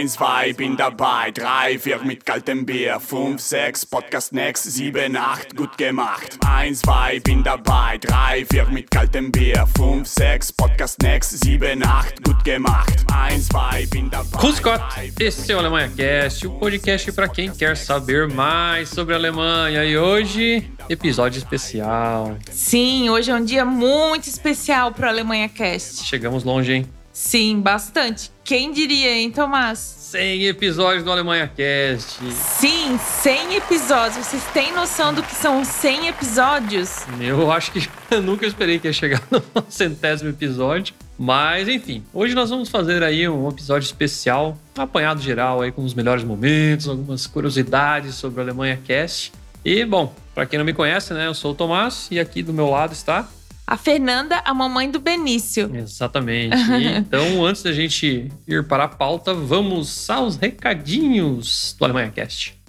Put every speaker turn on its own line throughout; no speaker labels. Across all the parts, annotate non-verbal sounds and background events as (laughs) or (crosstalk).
Eins, zwei, bin dabei. Drei, vier mit kaltem Bier. Fünf, sechs, Podcast next. Sieben, acht, gut gemacht. Eins, zwei, bin dabei. Drei, vier mit kaltem Bier. Fünf, sechs, Podcast next. Sieben, acht, gut gemacht. Eins, zwei, bin dabei.
Grüß Gott, esse é o Alemanha Cast, o podcast para quem quer saber mais sobre a Alemanha. E hoje, episódio especial.
Sim, hoje é um dia muito especial pro Alemanha Cast.
Chegamos longe, hein?
Sim, bastante. Quem diria, hein, Tomás?
100 episódios do Alemanha Cast.
Sim, 100 episódios. Vocês têm noção do que são 100 episódios?
Eu acho que (laughs) eu nunca esperei que ia chegar no (laughs) centésimo episódio. Mas enfim, hoje nós vamos fazer aí um episódio especial, um apanhado geral aí com os melhores momentos, algumas curiosidades sobre o Alemanha Cast. E bom, para quem não me conhece, né, eu sou o Tomás e aqui do meu lado está
A Fernanda, a mamãe do Benício.
Exatamente. (laughs) então, antes da gente ir para a pauta, vamos aos recadinhos do Alemanha Cast.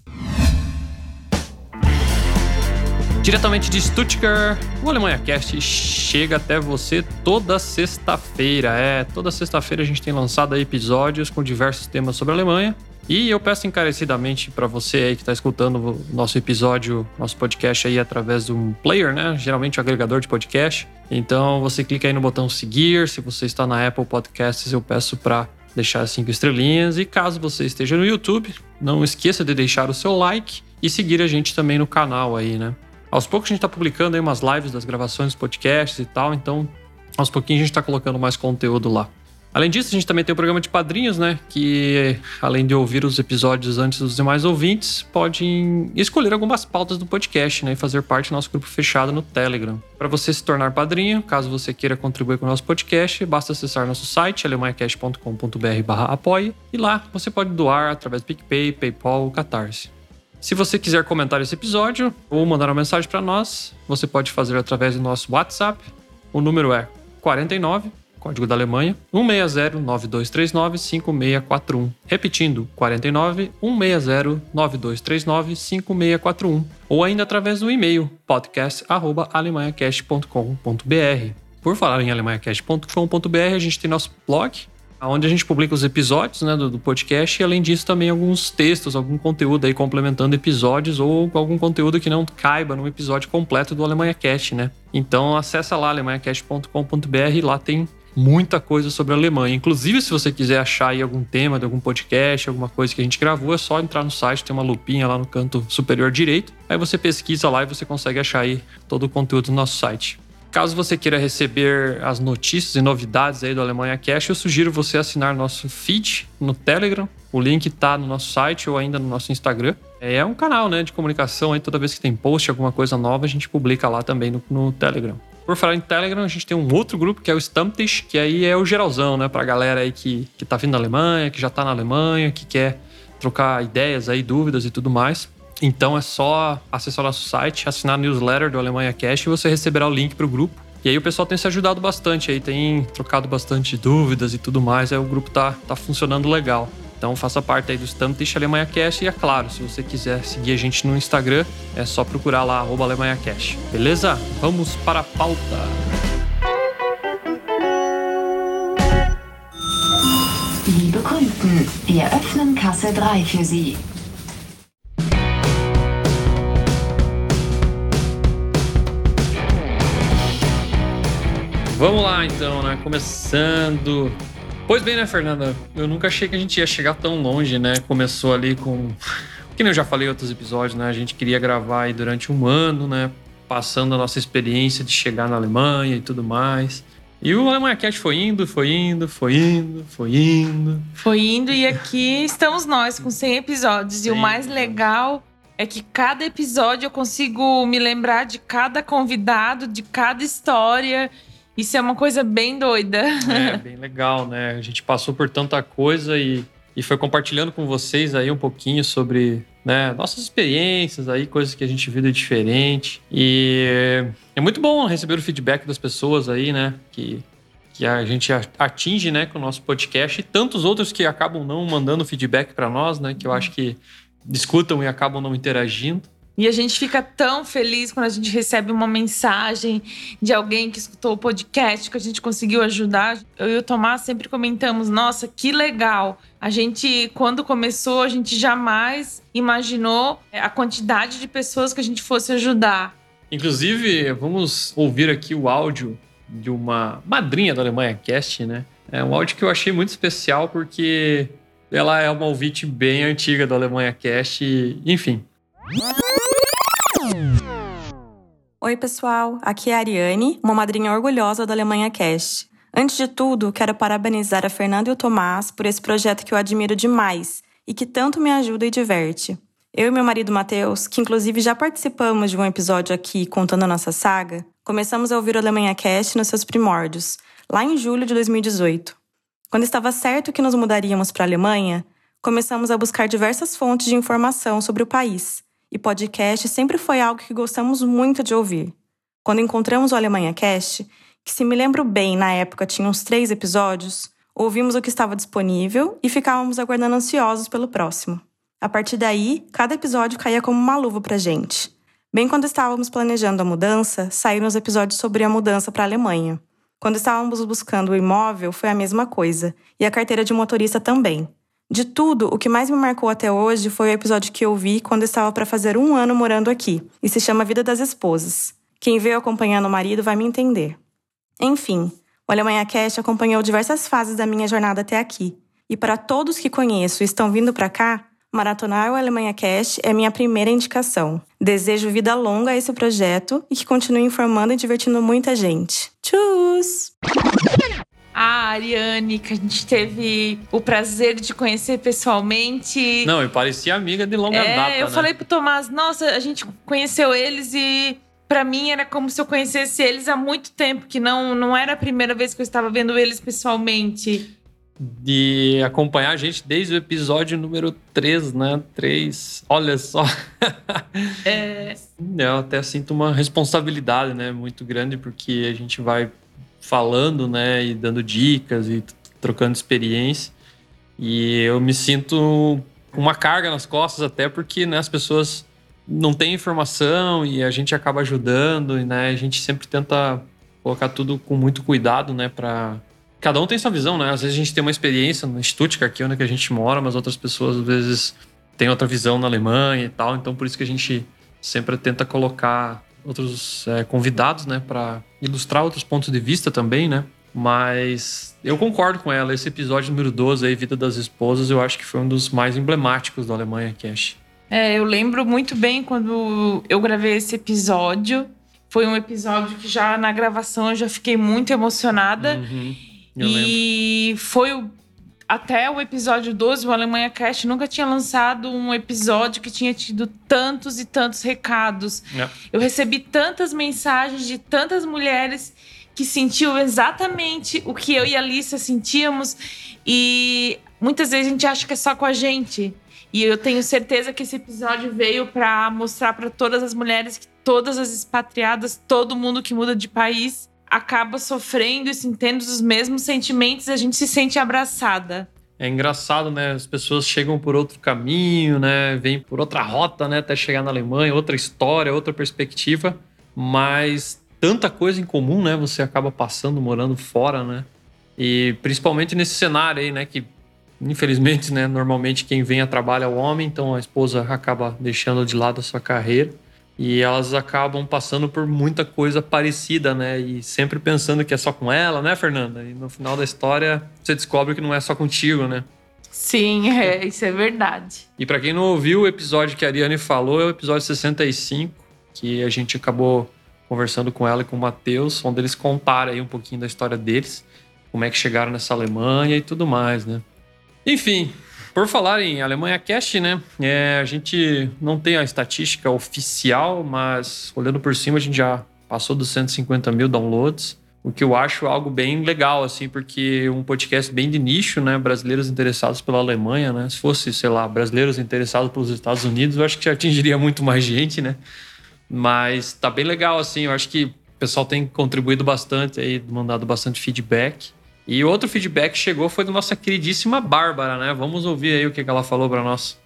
Diretamente de Stuttgart, o Alemanha Cast chega até você toda sexta-feira. É, toda sexta-feira a gente tem lançado episódios com diversos temas sobre a Alemanha. E eu peço encarecidamente para você aí que está escutando o nosso episódio, nosso podcast aí através de um player, né? Geralmente um agregador de podcast. Então você clica aí no botão seguir. Se você está na Apple Podcasts, eu peço para deixar cinco estrelinhas. E caso você esteja no YouTube, não esqueça de deixar o seu like e seguir a gente também no canal aí, né? Aos poucos a gente está publicando aí umas lives das gravações dos podcasts e tal, então aos pouquinhos a gente está colocando mais conteúdo lá. Além disso, a gente também tem o programa de padrinhos, né? Que além de ouvir os episódios antes dos demais ouvintes, podem escolher algumas pautas do podcast, né? E fazer parte do nosso grupo fechado no Telegram. Para você se tornar padrinho, caso você queira contribuir com o nosso podcast, basta acessar nosso site, alemanhacast.com.br apoie, e lá você pode doar através do PicPay, PayPal ou Catarse. Se você quiser comentar esse episódio ou mandar uma mensagem para nós, você pode fazer através do nosso WhatsApp. O número é 49, código da Alemanha, 160-9239-5641. Repetindo, 49 160-9239-5641. Ou ainda através do e-mail podcast.alemanhacast.com.br. Por falar em alemanhacast.com.br, a gente tem nosso blog, onde a gente publica os episódios né, do, do, podcast e, além disso, também alguns textos, algum conteúdo aí complementando episódios ou algum conteúdo que não caiba num episódio completo do Alemanha Cast, né? Então, acessa lá alemanhacast.com.br lá tem muita coisa sobre a Alemanha. Inclusive, se você quiser achar aí algum tema de algum podcast, alguma coisa que a gente gravou, é só entrar no site, tem uma lupinha lá no canto superior direito. Aí você pesquisa lá e você consegue achar aí todo o conteúdo do nosso site. Caso você queira receber as notícias e novidades aí do Alemanha Cash, eu sugiro você assinar nosso feed no Telegram. O link está no nosso site ou ainda no nosso Instagram. É um canal né, de comunicação aí, toda vez que tem post, alguma coisa nova, a gente publica lá também no, no Telegram. Por falar em Telegram, a gente tem um outro grupo que é o Stammtisch, que aí é o geralzão, né? Pra galera aí que, que tá vindo da Alemanha, que já tá na Alemanha, que quer trocar ideias aí, dúvidas e tudo mais. Então é só acessar nosso site, assinar a newsletter do Alemanha Cash e você receberá o link para o grupo. E aí o pessoal tem se ajudado bastante aí, tem trocado bastante dúvidas e tudo mais, aí o grupo tá, tá funcionando legal. Então faça parte aí do Stammtisch Alemanha Cash e é claro, se você quiser seguir a gente no Instagram, é só procurar lá, arroba Alemanha Cash. Beleza? Vamos para a pauta!
Liebe Kunden, wir öffnen Kasse 3 für Sie.
Vamos lá então, né? Começando. Pois bem, né, Fernanda? Eu nunca achei que a gente ia chegar tão longe, né? Começou ali com. (laughs) Que nem eu já falei em outros episódios, né? A gente queria gravar aí durante um ano, né? Passando a nossa experiência de chegar na Alemanha e tudo mais. E o Alemanha Cast foi indo, foi indo, foi indo, foi indo.
Foi indo e aqui estamos nós com 100 episódios.
Sim.
E o mais legal é que cada episódio eu consigo me lembrar de cada convidado, de cada história. Isso é uma coisa bem doida.
É, bem legal, né? A gente passou por tanta coisa e, e foi compartilhando com vocês aí um pouquinho sobre né, nossas experiências aí, coisas que a gente viu de diferente. E é muito bom receber o feedback das pessoas aí, né? Que, que a gente atinge né, com o nosso podcast e tantos outros que acabam não mandando feedback para nós, né? Que eu acho que escutam e acabam não interagindo.
E a gente fica tão feliz quando a gente recebe uma mensagem de alguém que escutou o podcast, que a gente conseguiu ajudar. Eu e o Tomás sempre comentamos: nossa, que legal. A gente, quando começou, a gente jamais imaginou a quantidade de pessoas que a gente fosse ajudar.
Inclusive, vamos ouvir aqui o áudio de uma madrinha da Alemanha Cast, né? É um áudio que eu achei muito especial porque ela é uma ouvinte bem antiga da Alemanha Cast, e, enfim.
Oi, pessoal. Aqui é a Ariane, uma madrinha orgulhosa da Alemanha Cast. Antes de tudo, quero parabenizar a Fernanda e o Tomás por esse projeto que eu admiro demais e que tanto me ajuda e diverte. Eu e meu marido Matheus, que inclusive já participamos de um episódio aqui contando a nossa saga, começamos a ouvir o Alemanha Cast nos seus primórdios, lá em julho de 2018. Quando estava certo que nos mudaríamos para a Alemanha, começamos a buscar diversas fontes de informação sobre o país, e podcast sempre foi algo que gostamos muito de ouvir. Quando encontramos o Alemanha Cast, que se me lembro bem, na época tinha uns três episódios, ouvimos o que estava disponível e ficávamos aguardando ansiosos pelo próximo. A partir daí, cada episódio caía como uma luva pra gente. Bem quando estávamos planejando a mudança, saíram os episódios sobre a mudança para a Alemanha. Quando estávamos buscando o imóvel, foi a mesma coisa, e a carteira de motorista também. De tudo, o que mais me marcou até hoje foi o episódio que eu vi quando estava para fazer um ano morando aqui, e se chama Vida das Esposas. Quem veio acompanhando o marido vai me entender. Enfim, o Alemanha Cast acompanhou diversas fases da minha jornada até aqui. E para todos que conheço e estão vindo para cá, maratonar o Alemanha Cast é minha primeira indicação. Desejo vida longa a esse projeto e que continue informando e divertindo muita gente. Tchus!
A Ariane, que a gente teve o prazer de conhecer pessoalmente.
Não, e parecia amiga de longa
é,
data,
eu
né?
falei pro Tomás, nossa, a gente conheceu eles e para mim era como se eu conhecesse eles há muito tempo, que não, não era a primeira vez que eu estava vendo eles pessoalmente.
De acompanhar a gente desde o episódio número 3, né? 3. Olha só.
É, (laughs)
Eu até sinto uma responsabilidade, né? Muito grande, porque a gente vai falando, né? E dando dicas e trocando experiência. E eu me sinto com uma carga nas costas, até porque né, as pessoas não têm informação e a gente acaba ajudando, e né? A gente sempre tenta colocar tudo com muito cuidado, né? Pra... Cada um tem sua visão, né? Às vezes a gente tem uma experiência no Stuttgart, aqui onde que a gente mora, mas outras pessoas às vezes têm outra visão na Alemanha e tal. Então por isso que a gente sempre tenta colocar outros é, convidados, né, para ilustrar outros pontos de vista também, né? Mas eu concordo com ela. Esse episódio número 12 aí, Vida das Esposas, eu acho que foi um dos mais emblemáticos da Alemanha Cash.
é, eu lembro muito bem quando eu gravei esse episódio. Foi um episódio que já na gravação eu já fiquei muito emocionada.
Uhum, eu lembro.
E foi o- até o episódio 12, o Alemanha Cast nunca tinha lançado um episódio que tinha tido tantos e tantos recados.
É.
Eu recebi tantas mensagens de tantas mulheres que sentiu exatamente o que eu e a Alissa sentíamos e muitas vezes a gente acha que é só com a gente. E eu tenho certeza que esse episódio veio para mostrar para todas as mulheres que todas as expatriadas, todo mundo que muda de país acaba sofrendo e sentindo os mesmos sentimentos e a gente se sente abraçada.
É engraçado, né? As pessoas chegam por outro caminho, né? Vêm por outra rota, né? Até chegar na Alemanha, outra história, outra perspectiva. Mas tanta coisa em comum, né? Você acaba passando, morando fora, né? E principalmente nesse cenário aí, né? Que infelizmente, né? Normalmente quem vem a trabalho é o homem, então a esposa acaba deixando de lado a sua carreira. E elas acabam passando por muita coisa parecida, né? E sempre pensando que é só com ela, né, Fernanda? E no final da história você descobre que não é só contigo, né?
Sim, (laughs) é, isso é verdade.
E para quem não ouviu o episódio que a Ariane falou, é o episódio 65, que a gente acabou conversando com ela e com o Matheus, onde eles contaram aí um pouquinho da história deles, como é que chegaram nessa Alemanha e tudo mais, né? Enfim, por falar em Alemanha Cast, né? é, a gente não tem a estatística oficial, mas olhando por cima, a gente já passou dos 150 mil downloads. O que eu acho algo bem legal, assim, porque um podcast bem de nicho, né? Brasileiros interessados pela Alemanha, né? Se fosse, sei lá, brasileiros interessados pelos Estados Unidos, eu acho que já atingiria muito mais gente, né? Mas tá bem legal, assim. Eu acho que o pessoal tem contribuído bastante aí, mandado bastante feedback. E outro feedback que chegou foi da nossa queridíssima Bárbara, né? Vamos ouvir aí o que ela falou para nós.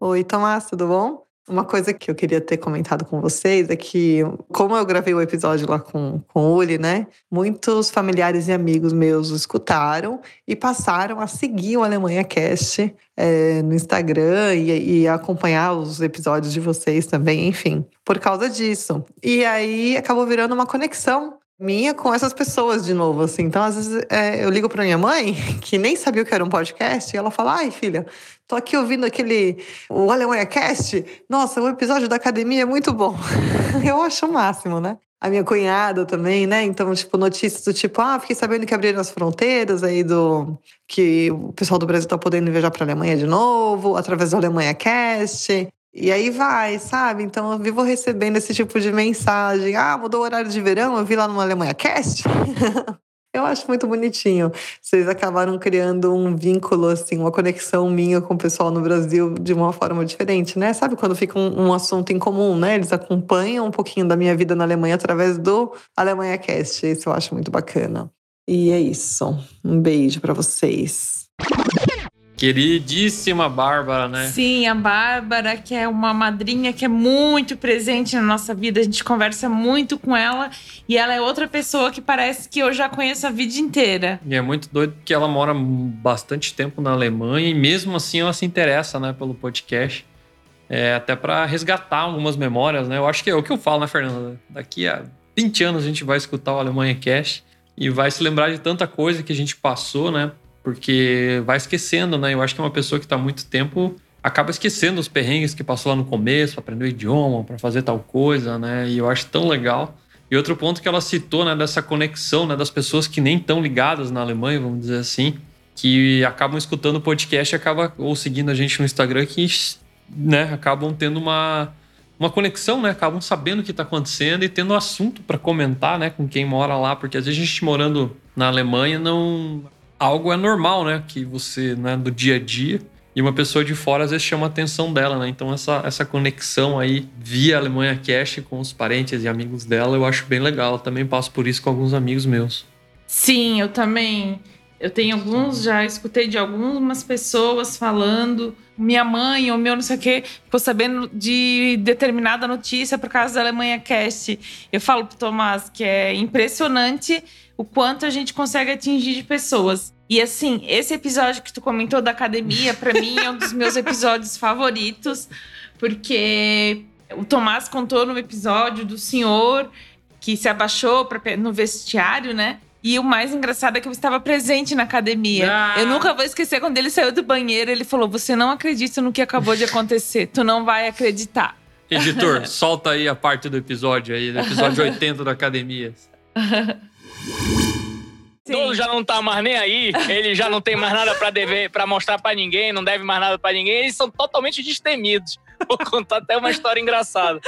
Oi, Tomás, tudo bom? Uma coisa que eu queria ter comentado com vocês é que, como eu gravei o episódio lá com, com o Uli, né? Muitos familiares e amigos meus escutaram e passaram a seguir o Alemanha Cast é, no Instagram e, e acompanhar os episódios de vocês também, enfim, por causa disso. E aí acabou virando uma conexão minha com essas pessoas de novo, assim. Então, às vezes, é, eu ligo para minha mãe, (laughs) que nem sabia o que era um podcast, e ela fala: ai, filha, tô aqui ouvindo aquele. O Alemanha Cast. Nossa, o episódio da academia é muito bom. (laughs) eu acho o máximo, né? A minha cunhada também, né? Então, tipo, notícias do tipo, ah, fiquei sabendo que abriram as fronteiras aí do. que o pessoal do Brasil tá podendo viajar pra Alemanha de novo, através do Alemanha Cast. E aí vai, sabe? Então eu vivo recebendo esse tipo de mensagem. Ah, mudou o horário de verão, eu vi lá no Alemanha Cast. (laughs) eu acho muito bonitinho. Vocês acabaram criando um vínculo, assim, uma conexão minha com o pessoal no Brasil de uma forma diferente, né? Sabe quando fica um, um assunto em comum, né? Eles acompanham um pouquinho da minha vida na Alemanha através do Alemanha Cast. Isso eu acho muito bacana. E é isso. Um beijo para vocês.
Queridíssima Bárbara, né?
Sim, a Bárbara, que é uma madrinha que é muito presente na nossa vida, a gente conversa muito com ela e ela é outra pessoa que parece que eu já conheço a vida inteira.
E é muito doido que ela mora bastante tempo na Alemanha e mesmo assim ela se interessa, né, pelo podcast. É, até para resgatar algumas memórias, né? Eu acho que é o que eu falo, né, Fernanda? Daqui a 20 anos a gente vai escutar o Alemanha Cast e vai se lembrar de tanta coisa que a gente passou, né? Porque vai esquecendo, né? Eu acho que uma pessoa que está muito tempo acaba esquecendo os perrengues que passou lá no começo, o idioma, para fazer tal coisa, né? E eu acho tão legal. E outro ponto que ela citou, né, dessa conexão, né, das pessoas que nem estão ligadas na Alemanha, vamos dizer assim, que acabam escutando o podcast acaba ou seguindo a gente no Instagram que, né, acabam tendo uma uma conexão, né? Acabam sabendo o que está acontecendo e tendo assunto para comentar, né, com quem mora lá, porque às vezes a gente morando na Alemanha não algo é normal, né? Que você, né, do dia a dia. E uma pessoa de fora às vezes chama a atenção dela, né? Então essa, essa conexão aí via Alemanha Cash com os parentes e amigos dela, eu acho bem legal. Eu também passo por isso com alguns amigos meus.
Sim, eu também. Eu tenho alguns, já escutei de algumas pessoas falando. Minha mãe ou meu não sei o quê, ficou sabendo de determinada notícia por causa da Alemanha Cast. Eu falo pro Tomás que é impressionante o quanto a gente consegue atingir de pessoas. E assim, esse episódio que tu comentou da academia, para mim é um dos meus episódios favoritos, porque o Tomás contou no episódio do senhor que se abaixou pra, no vestiário, né? E o mais engraçado é que eu estava presente na academia. Ah. Eu nunca vou esquecer quando ele saiu do banheiro, ele falou: Você não acredita no que acabou de acontecer, tu não vai acreditar.
Editor, (laughs) solta aí a parte do episódio aí, do episódio 80 da academia. (laughs)
Sim. já não tá mais nem aí, ele já não tem mais nada para dever, para mostrar para ninguém, não deve mais nada para ninguém, eles são totalmente destemidos. (laughs) Vou contar até uma história engraçada.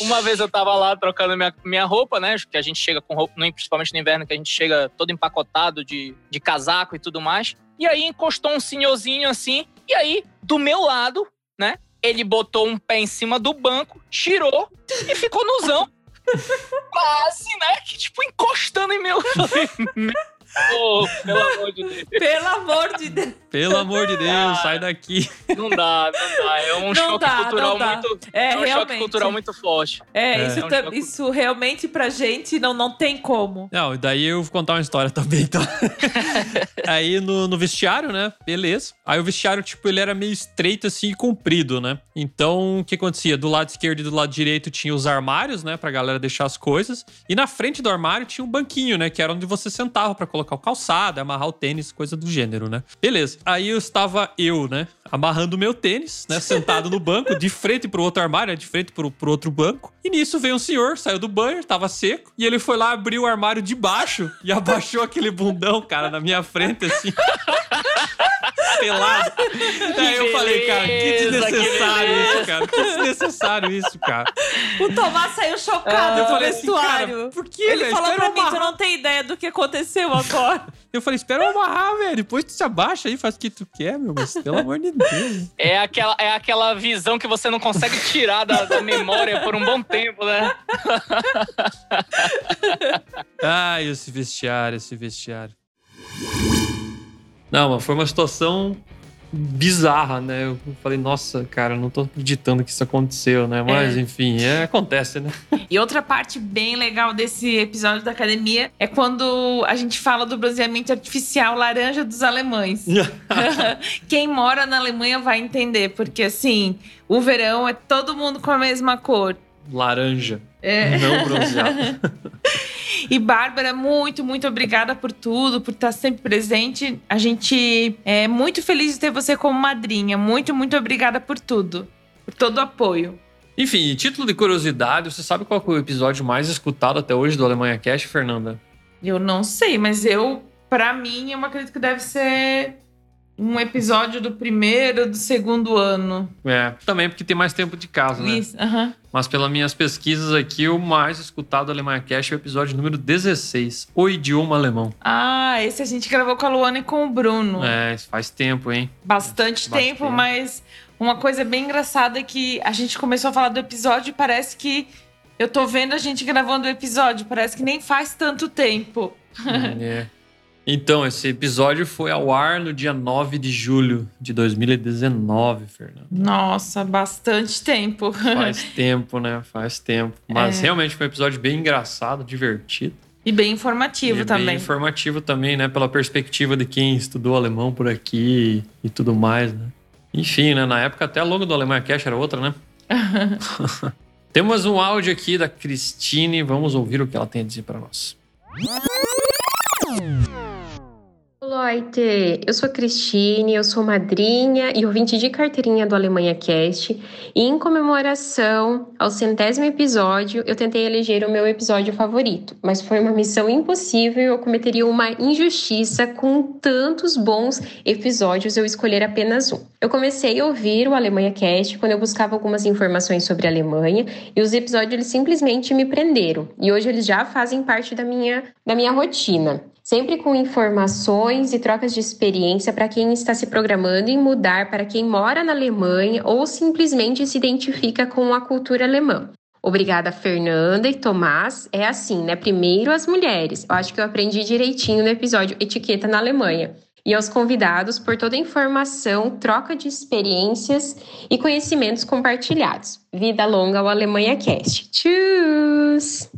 Uma vez eu tava lá trocando minha, minha roupa, né? Que a gente chega com roupa, principalmente no inverno, que a gente chega todo empacotado de, de casaco e tudo mais. E aí encostou um senhorzinho assim, e aí, do meu lado, né? Ele botou um pé em cima do banco, tirou e ficou nuzão. Quase, né? Que tipo, encostando em meu. (laughs) Oh, pelo amor de Deus.
Pelo amor de Deus.
Pelo amor de Deus, ah, sai daqui.
Não dá, não dá. É um não choque dá, cultural muito. É, é um choque cultural muito forte.
É, é. Isso, é um isso realmente pra gente não, não tem como.
Não, daí eu vou contar uma história (laughs) também, então. (laughs) Aí no, no vestiário, né? Beleza. Aí o vestiário, tipo, ele era meio estreito assim e comprido, né? Então, o que acontecia? Do lado esquerdo e do lado direito tinha os armários, né? Pra galera deixar as coisas. E na frente do armário tinha um banquinho, né? Que era onde você sentava pra colocar colocar o calçado, amarrar o tênis, coisa do gênero, né? Beleza. Aí eu estava eu, né? Amarrando o meu tênis, né? (laughs) Sentado no banco, de frente pro outro armário, né? de frente pro, pro outro banco. E nisso veio um senhor, saiu do banho, tava seco, e ele foi lá abrir o armário de baixo e (laughs) abaixou aquele bundão, cara, na minha frente, assim. (laughs) pelado. (laughs) Aí eu falei, cara, que desnecessário que isso, cara. Que desnecessário isso, cara.
O Tomás saiu chocado ah, no vestuário. Assim,
por que,
Ele
velho?
falou pra mim, tu não tem ideia do que aconteceu agora.
Eu falei, espera eu amarrar, velho. Depois tu se abaixa aí, faz o que tu quer, meu. Mas pelo amor de Deus.
É aquela, é aquela visão que você não consegue tirar da, da memória por um bom tempo, né? (laughs)
Ai, esse vestiário, esse vestiário. Não, mas foi uma situação bizarra, né? Eu falei, nossa, cara, não tô acreditando que isso aconteceu, né? Mas,
É.
enfim, é, acontece, né? (laughs)
E outra parte bem legal desse episódio da academia é quando a gente fala do bronzeamento artificial laranja dos alemães. (laughs) (laughs) Quem mora na Alemanha vai entender, porque assim, o verão é todo mundo com a mesma cor.
Laranja.
É.
Não bronzeado.
E Bárbara, muito, muito obrigada por tudo, por estar sempre presente. A gente é muito feliz de ter você como madrinha. Muito, muito obrigada por tudo. Por todo o apoio.
Enfim, título de curiosidade, você sabe qual é o episódio mais escutado até hoje do Alemanha Cash, Fernanda?
Eu não sei, mas eu, pra mim, eu acredito que deve ser um episódio do primeiro do segundo ano.
É, também porque tem mais tempo de casa, né?
Isso, aham.
Mas pelas minhas pesquisas aqui, o mais escutado do Alemanha Cash é o episódio número 16, O Idioma Alemão.
Ah, esse a gente gravou com a Luana e com o Bruno.
É, faz tempo, hein?
Bastante
Bastante.
tempo, mas uma coisa bem engraçada é que a gente começou a falar do episódio e parece que eu tô vendo a gente gravando o episódio. Parece que nem faz tanto tempo.
É. (laughs) Então, esse episódio foi ao ar no dia 9 de julho de 2019, Fernando.
Nossa, bastante tempo.
Faz (laughs) tempo, né? Faz tempo. Mas
É.
realmente foi um episódio bem engraçado, divertido.
E bem informativo
e
também.
Bem informativo também, né? Pela perspectiva de quem estudou alemão por aqui e tudo mais, né? Enfim, né? Na época até a logo do Alemanha Cash era outra, né? (laughs) (laughs) Temos um áudio aqui da Cristine. Vamos ouvir o que ela tem a dizer para nós.
Leute, eu sou a Cristine, eu sou madrinha e ouvinte de carteirinha do Alemanha Cast. E em comemoração ao centésimo episódio, eu tentei eleger o meu episódio favorito, mas foi uma missão impossível e eu cometeria uma injustiça com tantos bons episódios eu escolher apenas um. Eu comecei a ouvir o Alemanha Cast quando eu buscava algumas informações sobre a Alemanha e os episódios eles simplesmente me prenderam. E hoje eles já fazem parte da minha, da minha rotina. Sempre com informações e trocas de experiência para quem está se programando em mudar para quem mora na Alemanha ou simplesmente se identifica com a cultura alemã. Obrigada, Fernanda e Tomás. É assim, né? Primeiro as mulheres. Eu acho que eu aprendi direitinho no episódio Etiqueta na Alemanha. E aos convidados por toda a informação, troca de experiências e conhecimentos compartilhados. Vida longa ao Alemanha Cast. Tchus!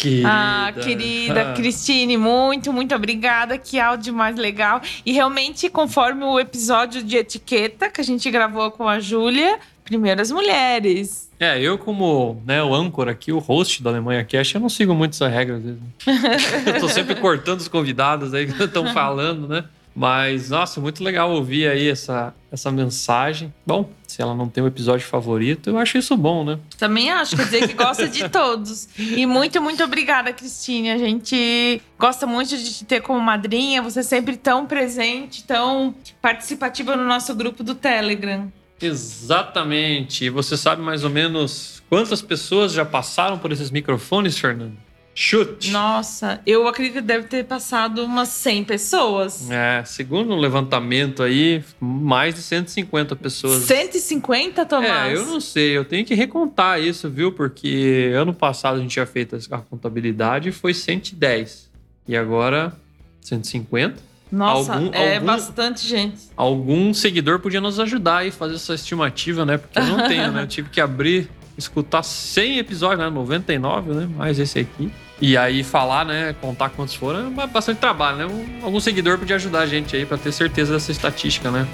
Querida.
Ah, querida
Ah.
Cristine, muito, muito obrigada. Que áudio mais legal. E realmente, conforme o episódio de etiqueta que a gente gravou com a Júlia, primeiro as mulheres.
É, eu como né, o âncora aqui, o host da Alemanha Cash, eu não sigo muito essa regra às vezes. (laughs) eu tô sempre cortando os convidados aí que estão falando, né? Mas, nossa, muito legal ouvir aí essa, essa mensagem. Bom, se ela não tem um episódio favorito, eu acho isso bom, né?
Também acho, quer dizer que gosta de (laughs) todos. E muito, muito obrigada, Cristine. A gente gosta muito de te ter como madrinha. Você é sempre tão presente, tão participativa no nosso grupo do Telegram.
Exatamente. E você sabe mais ou menos quantas pessoas já passaram por esses microfones, Fernando? Chute.
Nossa, eu acredito que deve ter passado umas 100 pessoas.
É, segundo um levantamento aí, mais de 150 pessoas
150, Tomás?
É, eu não sei, eu tenho que recontar isso, viu? Porque ano passado a gente tinha feito a contabilidade e foi 110. E agora 150.
Nossa,
algum-
é
algum-
bastante gente.
Algum seguidor podia nos ajudar e fazer essa estimativa, né? Porque eu não (laughs) tenho, né? Eu tive que abrir, escutar 100 episódios, né? 99, né? Mais esse aqui. E aí falar, né? Contar quantos foram, é bastante trabalho, né? Um- Algum seguidor podia ajudar a gente aí pra ter certeza dessa estatística, né?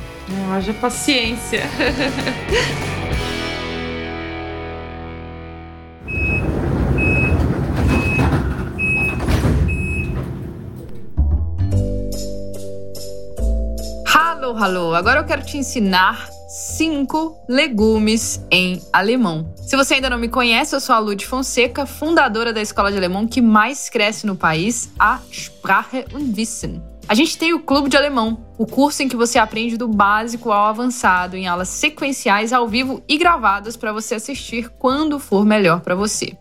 É, Haja paciência.
Hallo, hallo. Agora eu quero te ensinar cinco legumes em alemão. Se você ainda não me conhece, eu sou a Lud Fonseca, fundadora da escola de alemão que mais cresce no país, a Sprache und Wissen. A gente tem o Clube de Alemão, o curso em que você aprende do básico ao avançado, em aulas sequenciais ao vivo e gravadas para você assistir quando for melhor para você.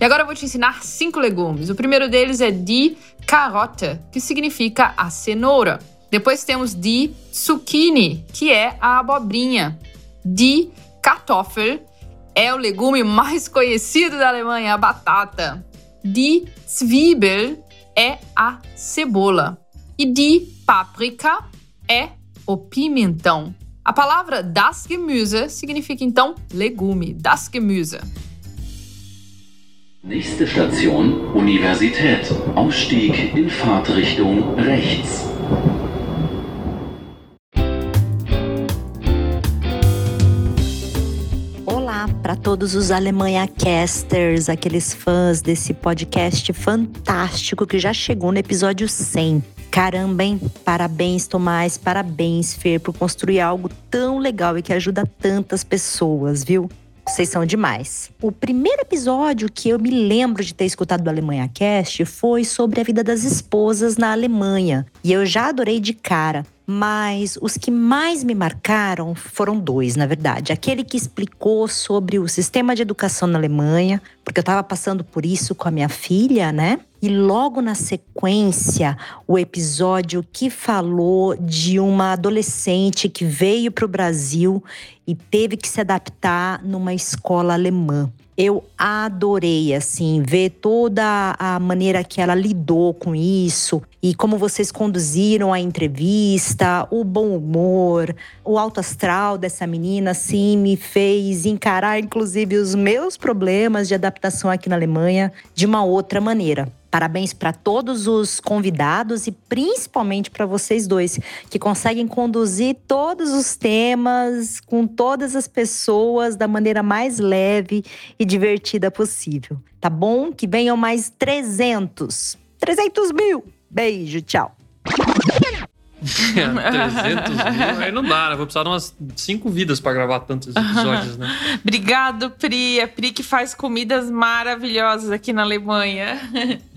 E agora eu vou te ensinar cinco legumes. O primeiro deles é die Karotte, que significa a cenoura. Depois temos die Zucchini, que é a abobrinha. Die Kartoffel é o legume mais (laughs) conhecido da Alemanha, a batata. Die Zwiebel é a cebola. E die Paprika é o pimentão. A palavra das Gemüse significa então legume, das Gemüse.
Nächste Station Universität. Ausstieg in Fahrtrichtung rechts.
Olá para todos os Alemanha Casters, aqueles fãs desse podcast fantástico que já chegou no episódio 100. Caramba, hein? Parabéns, Tomás, parabéns, Fer, por construir algo tão legal e que ajuda tantas pessoas, viu? Vocês são demais. O primeiro episódio que eu me lembro de ter escutado do Alemanha Cast foi sobre a vida das esposas na Alemanha. E eu já adorei de cara. Mas os que mais me marcaram foram dois, na verdade. Aquele que explicou sobre o sistema de educação na Alemanha, porque eu estava passando por isso com a minha filha, né? E logo na sequência, o episódio que falou de uma adolescente que veio para o Brasil e teve que se adaptar numa escola alemã. Eu adorei, assim, ver toda a maneira que ela lidou com isso e como vocês conduziram a entrevista, o bom humor, o alto astral dessa menina, assim, me fez encarar, inclusive, os meus problemas de adaptação aqui na Alemanha de uma outra maneira. Parabéns para todos os convidados e principalmente para vocês dois, que conseguem conduzir todos os temas com todas as pessoas da maneira mais leve e divertida possível. Tá bom? Que venham mais 300. 300 mil! Beijo, tchau. (laughs)
300 mil, aí não dá, né? Vou precisar de umas cinco vidas para gravar tantos episódios, né?
Obrigado, Pri. A Pri que faz comidas maravilhosas aqui na Alemanha.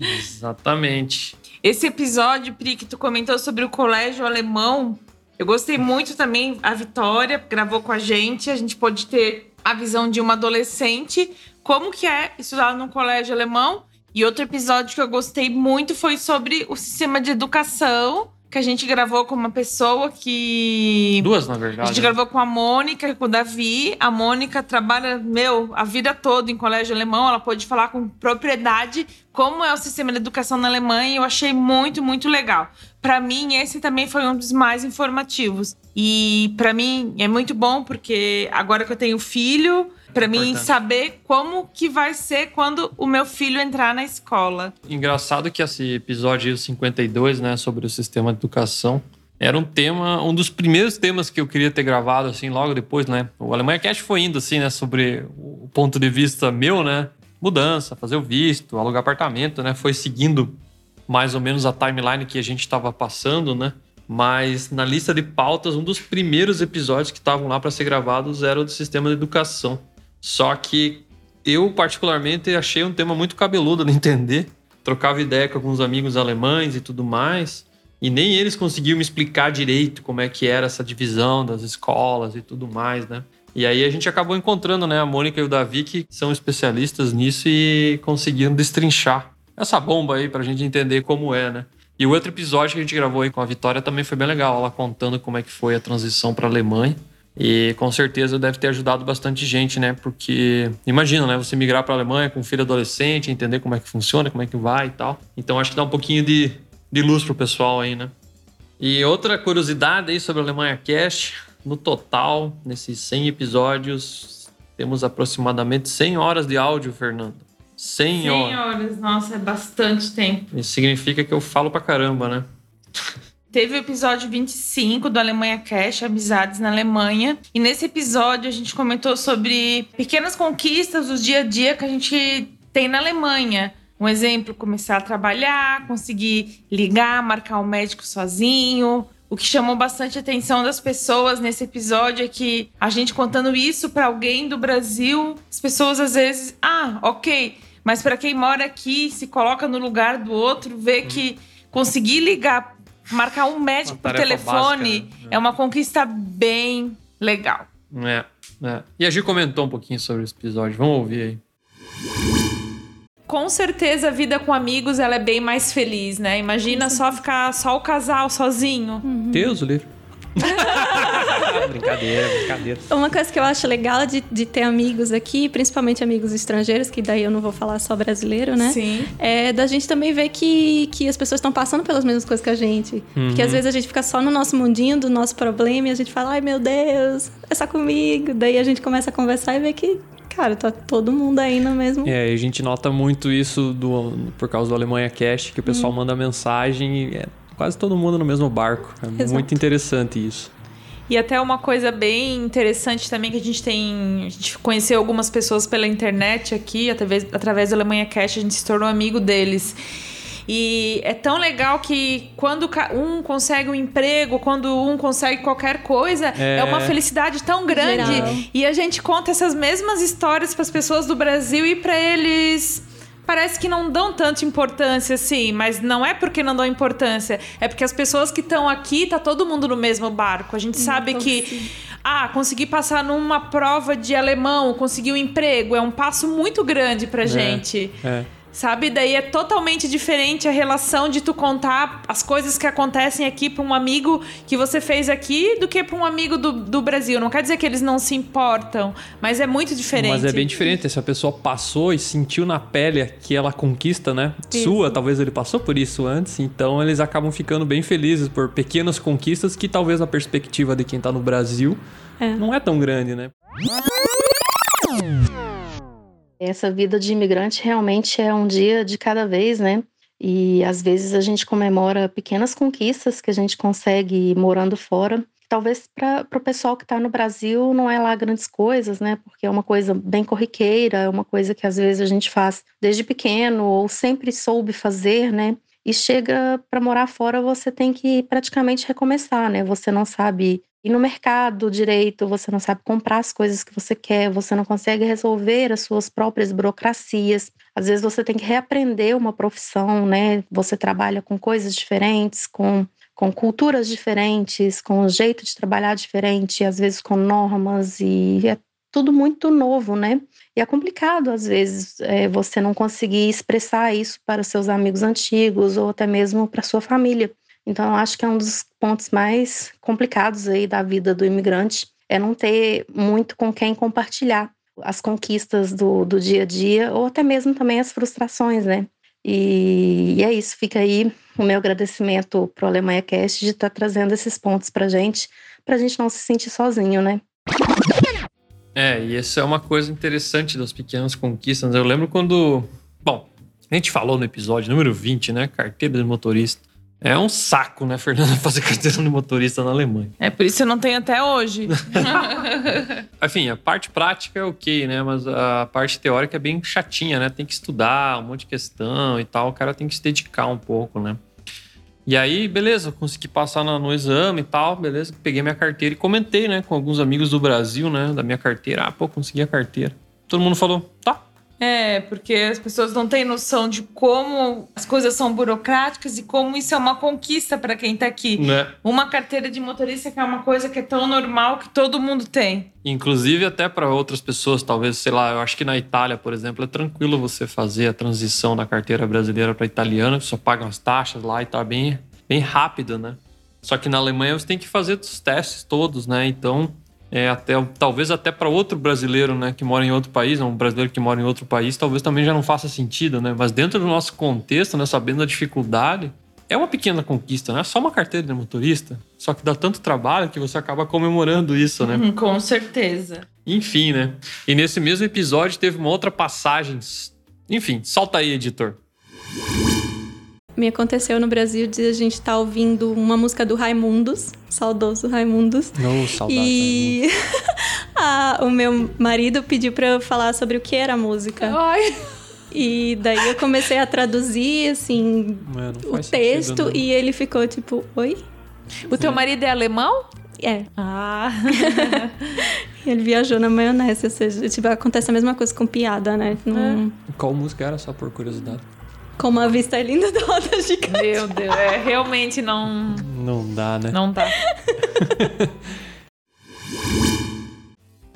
Exatamente.
Esse episódio, Pri, que tu comentou sobre o colégio alemão, eu gostei muito também. A Vitória gravou com a gente. A gente pôde ter a visão de uma adolescente, como que é estudar num colégio alemão. E outro episódio que eu gostei muito foi sobre o sistema de educação que a gente gravou com uma pessoa que.
Duas, na verdade.
A gente
né?
gravou com a Mônica e com o Davi. A Mônica trabalha, meu, a vida toda em colégio alemão. Ela pode falar com propriedade como é o sistema de educação na Alemanha. E eu achei muito, muito legal. Para mim, esse também foi um dos mais informativos. E para mim é muito bom porque agora que eu tenho filho, para mim saber como que vai ser quando o meu filho entrar na escola.
Engraçado que esse episódio 52, né, sobre o sistema de educação, era um tema, um dos primeiros temas que eu queria ter gravado, assim, logo depois, né? O Alemanha Cast foi indo, assim, né, sobre o ponto de vista meu, né? Mudança, fazer o visto, alugar apartamento, né? Foi seguindo mais ou menos a timeline que a gente estava passando, né? Mas na lista de pautas, um dos primeiros episódios que estavam lá para ser gravados era o do sistema de educação. Só que eu, particularmente, achei um tema muito cabeludo de entender. Trocava ideia com alguns amigos alemães e tudo mais. E nem eles conseguiam me explicar direito como é que era essa divisão das escolas e tudo mais, né? E aí a gente acabou encontrando, né, a Mônica e o Davi, que são especialistas nisso e conseguiram destrinchar essa bomba aí pra gente entender como é, né? E o outro episódio que a gente gravou aí com a Vitória também foi bem legal, ela contando como é que foi a transição para Alemanha. E com certeza deve ter ajudado bastante gente, né? Porque imagina, né? Você migrar para Alemanha com um filho adolescente, entender como é que funciona, como é que vai e tal. Então acho que dá um pouquinho de, de luz pro pessoal aí, né? E outra curiosidade aí sobre a Alemanha Cash, no total, nesses 100 episódios, temos aproximadamente 100 horas de áudio, Fernando. 100 horas.
Senhoras, nossa, é bastante tempo.
Isso significa que eu falo pra caramba, né?
Teve o episódio 25 do Alemanha Cash, Amizades na Alemanha. E nesse episódio a gente comentou sobre pequenas conquistas do dia a dia que a gente tem na Alemanha. Um exemplo, começar a trabalhar, conseguir ligar, marcar o um médico sozinho. O que chamou bastante atenção das pessoas nesse episódio é que a gente contando isso para alguém do Brasil, as pessoas às vezes, ah, ok, mas para quem mora aqui, se coloca no lugar do outro, vê que conseguir ligar marcar um médico por telefone
básica, né?
é uma conquista bem legal.
É, é. E a Gi comentou um pouquinho sobre esse episódio. Vamos ouvir aí.
Com certeza a vida com amigos ela é bem mais feliz, né? Imagina só ficar só o casal sozinho.
Deus, o livro. (laughs) brincadeira, brincadeira.
Uma coisa que eu acho legal de, de ter amigos aqui, principalmente amigos estrangeiros, que daí eu não vou falar só brasileiro, né?
Sim.
É da gente também ver que, que as pessoas estão passando pelas mesmas coisas que a gente.
Uhum.
Porque às vezes a gente fica só no nosso mundinho, do nosso problema, e a gente fala, ai meu Deus, é só comigo. Daí a gente começa a conversar e vê que, cara, tá todo mundo aí no mesmo.
É, e a gente nota muito isso do, por causa do Alemanha Cast, que o pessoal manda mensagem e é quase todo mundo no mesmo barco. É
Exato.
muito interessante isso.
E até uma coisa bem interessante também que a gente tem. A gente conheceu algumas pessoas pela internet aqui, através, através da Alemanha Cash, a gente se tornou amigo deles. E é tão legal que quando um consegue um emprego, quando um consegue qualquer coisa, é,
É.
uma felicidade tão grande.
Geral.
E a gente conta essas mesmas histórias para as pessoas do Brasil e para eles. Parece que não dão tanta importância assim, mas não é porque não dão importância, é porque as pessoas que estão aqui, tá todo mundo no mesmo barco. A gente sabe que ah, conseguir passar numa prova de alemão, conseguir um emprego, é um passo muito grande pra gente.
É.
Sabe? Daí é totalmente diferente a relação de tu contar as coisas que acontecem aqui pra um amigo que você fez aqui do que pra um amigo do, do Brasil. Não quer dizer que eles não se importam, mas é muito diferente.
Mas é bem diferente. Se a pessoa passou e sentiu na pele que ela conquista, né?
Isso.
Sua, talvez ele passou por isso antes, então eles acabam ficando bem felizes por pequenas conquistas que talvez na perspectiva de quem tá no Brasil
É.
não é tão grande, né?
Essa vida de imigrante realmente é um dia de cada vez, né? E às vezes a gente comemora pequenas conquistas que a gente consegue morando fora. Talvez para o pessoal que está no Brasil não é lá grandes coisas, né? Porque é uma coisa bem corriqueira, é uma coisa que às vezes a gente faz desde pequeno ou sempre soube fazer, né? E chega para morar fora, você tem que praticamente recomeçar, né? Você não sabe ir no mercado direito, você não sabe comprar as coisas que você quer, você não consegue resolver as suas próprias burocracias. Às vezes você tem que reaprender uma profissão, né? Você trabalha com coisas diferentes, com com culturas diferentes, com um jeito de trabalhar diferente, às vezes com normas e é tudo muito novo, né? E é complicado, às vezes, é, você não conseguir expressar isso para os seus amigos antigos ou até mesmo para sua família. Então, eu acho que é um dos pontos mais complicados aí da vida do imigrante, é não ter muito com quem compartilhar as conquistas do, do dia a dia ou até mesmo também as frustrações, né? E, e é isso, fica aí o meu agradecimento para o Alemanha Cast de estar trazendo esses pontos para gente, para a gente não se sentir sozinho, né?
É, e essa é uma coisa interessante das pequenas conquistas. Eu lembro quando. Bom, a gente falou no episódio número 20, né? Carteira de motorista. É um saco, né, Fernanda, (laughs) fazer carteira de motorista na Alemanha.
É por isso que eu não tenho até hoje. (laughs)
Enfim, a parte prática é ok, né? Mas a parte teórica é bem chatinha, né? Tem que estudar um monte de questão e tal. O cara tem que se dedicar um pouco, né? E aí, beleza, consegui passar no, no exame e tal, beleza. Peguei minha carteira e comentei, né, com alguns amigos do Brasil, né, da minha carteira. Ah, pô, consegui a carteira. Todo mundo falou, tá.
É, porque as pessoas não têm noção de como as coisas são burocráticas e como isso é uma conquista para quem tá aqui.
Né?
Uma carteira de motorista que é uma coisa que é tão normal que todo mundo tem.
Inclusive até para outras pessoas, talvez, sei lá, eu acho que na Itália, por exemplo, é tranquilo você fazer a transição da carteira brasileira para italiana, só paga as taxas lá e tá bem, bem rápido, né? Só que na Alemanha você tem que fazer os testes todos, né? Então, é até talvez até para outro brasileiro, né, que mora em outro país, um brasileiro que mora em outro país, talvez também já não faça sentido, né? Mas dentro do nosso contexto, né, sabendo a dificuldade, é uma pequena conquista, né? É só uma carteira de motorista, só que dá tanto trabalho que você acaba comemorando isso, né?
Uhum, com certeza.
Enfim, né? E nesse mesmo episódio teve uma outra passagem. Enfim, solta aí, editor.
Me aconteceu no Brasil de a gente estar ouvindo uma música do Raimundos, saudoso Raimundos.
Não, saudade.
E (laughs) a- o meu marido pediu pra eu falar sobre o que era a música.
Ai.
E daí eu comecei a traduzir, assim, o texto
sentido, né?
e ele ficou tipo, oi?
O teu marido é alemão?
É.
Ah.
E (laughs) ele viajou na maionese, ou seja, tipo, acontece a mesma coisa com piada, né? Não-
Qual música era, só por curiosidade?
Como a vista é linda da roda gigante.
Meu Deus, é, realmente não,
Não dá, né?
não dá. (laughs)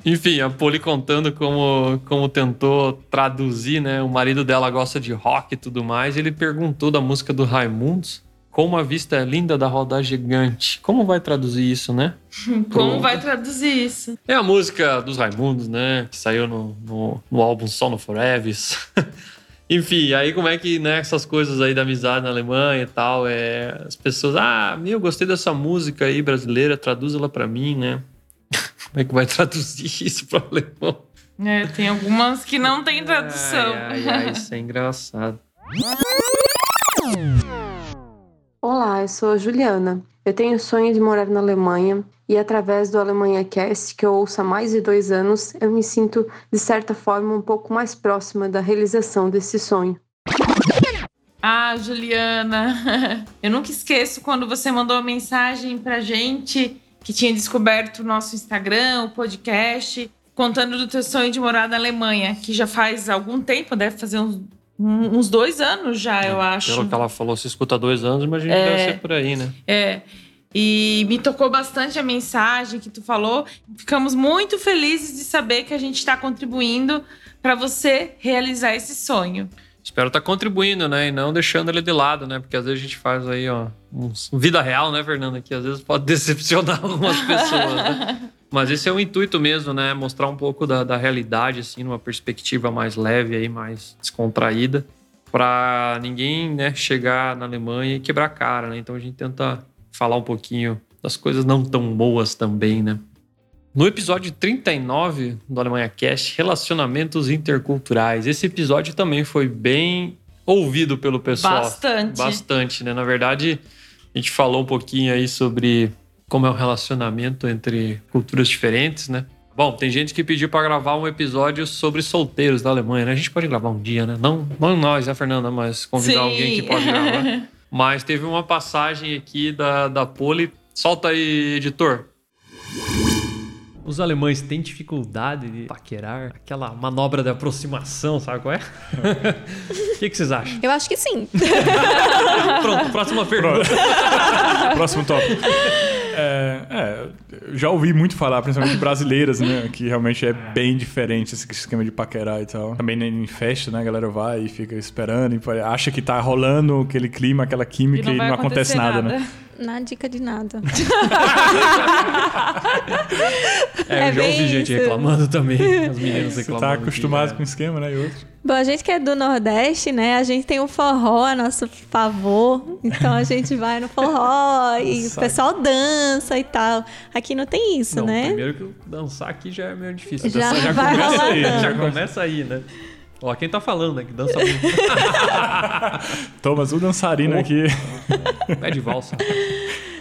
Enfim, a Poli contando como, como tentou traduzir, né? O marido dela gosta de rock e tudo mais. Ele perguntou da música do Raimundos Como a vista é linda da roda gigante. Como vai traduzir isso, né? (laughs)
Como vai traduzir isso?
É a música dos Raimundos, né? Que saiu no, no, no álbum Só no Foreves. (laughs) Enfim, aí como é que, né, essas coisas aí da amizade na Alemanha e tal, é, as pessoas, ah, meu, gostei dessa música aí brasileira, traduz ela pra mim, né? (laughs) como é que vai traduzir (laughs) isso pro alemão?
É, tem algumas que não tem tradução.
Ai, ai, ai, isso é engraçado.
Olá, eu sou a Juliana. Eu tenho o sonho de morar na Alemanha e através do Alemanha Cast, que eu ouço há mais de dois anos, eu me sinto, de certa forma, um pouco mais próxima da realização desse sonho.
Ah, Juliana, (laughs) eu nunca esqueço quando você mandou uma mensagem pra gente que tinha descoberto o nosso Instagram, o podcast, contando do teu sonho de morar na Alemanha, que já faz algum tempo, deve fazer uns, uns dois anos já, eu acho.
Pelo que ela falou, se escuta há dois anos, imagina que
É.
deve ser por aí, né?
É. E me tocou bastante a mensagem que tu falou. Ficamos muito felizes de saber que a gente está contribuindo para você realizar esse sonho.
Espero estar contribuindo, né? E não deixando ele de lado, né? Porque às vezes a gente faz aí, ó, uns- vida real, né, Fernanda? Que às vezes pode (laughs) decepcionar algumas pessoas, né? (laughs) Mas esse é o intuito mesmo, né? Mostrar um pouco da, da realidade, assim, numa perspectiva mais leve aí, mais descontraída. Pra ninguém, né, chegar na Alemanha e quebrar a cara, né? Então a gente tenta falar um pouquinho das coisas não tão boas também, né? No episódio 39 do Alemanha Cast, Relacionamentos Interculturais. Esse episódio também foi bem ouvido pelo pessoal.
Bastante.
Bastante, né? Na verdade, a gente falou um pouquinho aí sobre como é o relacionamento entre culturas diferentes, né? Bom, tem gente que pediu para gravar um episódio sobre solteiros da Alemanha, né? A gente pode gravar um dia, né? Não, não nós, né, Fernanda? Mas convidar
Sim.
alguém que pode gravar. (laughs) Mas teve uma passagem aqui da, da Poli. Solta aí, editor.
Os alemães têm dificuldade de paquerar aquela manobra de aproximação, sabe qual é? (laughs) O que, que vocês acham?
Eu acho que sim. (laughs)
Pronto, próxima pergunta.
Próximo tópico. (laughs) É, é, já ouvi muito falar, principalmente brasileiras, né? Que realmente é bem diferente esse esquema de paquerar e tal. Também em festa, né? A galera vai e fica esperando e acha que tá rolando aquele clima, aquela química e não, acontece nada, né?
Na dica de nada. (laughs)
É, eu já
bem
ouvi gente
isso.
reclamando também. As (laughs) meninas
Você
reclamando.
tá
que,
acostumado
é,
com o esquema, né? E outro.
Bom, a gente que é do Nordeste, né? A gente tem o forró a nosso favor. Então a gente vai no forró e o pessoal dança e tal. Aqui não tem isso,
Não,
né?
primeiro que dançar aqui já é meio difícil.
Já
Dançar já
vai
começa aí, já começa aí, né? Ó, quem tá falando, né? Que dança muito. (laughs)
Thomas, o dançarino
Oh.
aqui. (laughs)
Pé de valsa.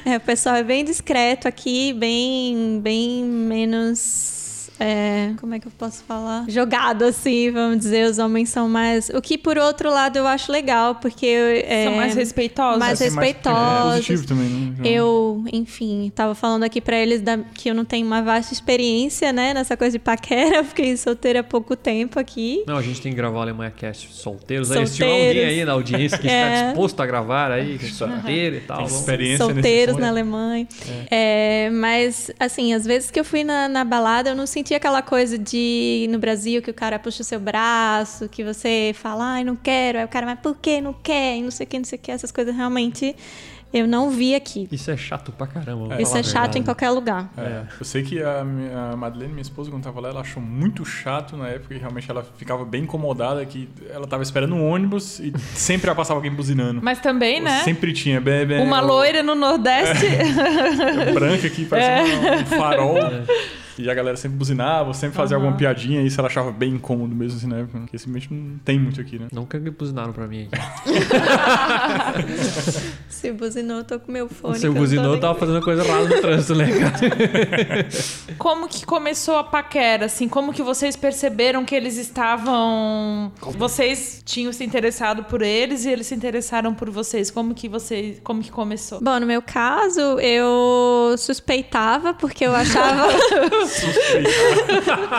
É, o pessoal é bem discreto aqui, bem, bem menos. É, como é que eu posso falar? Jogado, assim, vamos dizer. Os homens são mais. O que, por outro lado, eu acho legal, porque. é,
São mais respeitosos.
Mais respeitosos.
É positivo também, né?
Eu, enfim, tava falando aqui pra eles da- que eu não tenho uma vasta experiência, né, nessa coisa de paquera, (laughs) fiquei solteira há pouco tempo aqui.
Não, a gente tem que gravar o Alemanha Cast solteiros. Aí, se tiver
Solteiros.
alguém aí na audiência que (laughs)
É.
está disposto a gravar aí, que é solteiro e tal.
Tem experiência
Solteiros
nesse
na. Alemanha. É, mas, assim, às vezes que eu fui na, na balada, eu não senti aquela coisa de no Brasil que o cara puxa o seu braço, que você fala, ai, não quero. Aí o cara, mas por que não quer? E não sei o que, não sei o que. Essas coisas realmente eu não vi aqui.
Isso é chato pra caramba. vou
Isso é chato
verdade.
em qualquer lugar.
É, eu sei que a, minha- a Madeleine, minha esposa, quando tava lá, ela achou muito chato na época e realmente ela ficava bem incomodada que ela tava esperando um ônibus e sempre passava alguém buzinando.
Mas também, né?
Sempre tinha. Bem, bem,
Uma loira no Nordeste.
branca aqui, parece
É.
um farol. E a galera sempre buzinava, sempre fazia alguma piadinha, e isso ela achava bem incômodo mesmo assim época. Porque simplesmente não tem muito aqui, né?
Nunca me buzinaram pra mim aqui. (laughs)
Se buzinou, eu tô com meu fone. Eu
buzinou, eu tava fazendo coisa errada no trânsito, né, cara? (laughs)
Como que começou a paquera, assim? Como que vocês perceberam que eles estavam... Vocês tinham se interessado por eles e eles se interessaram por vocês. Como que vocês... Como que começou?
Bom, no meu caso, eu suspeitava, porque eu achava. (laughs)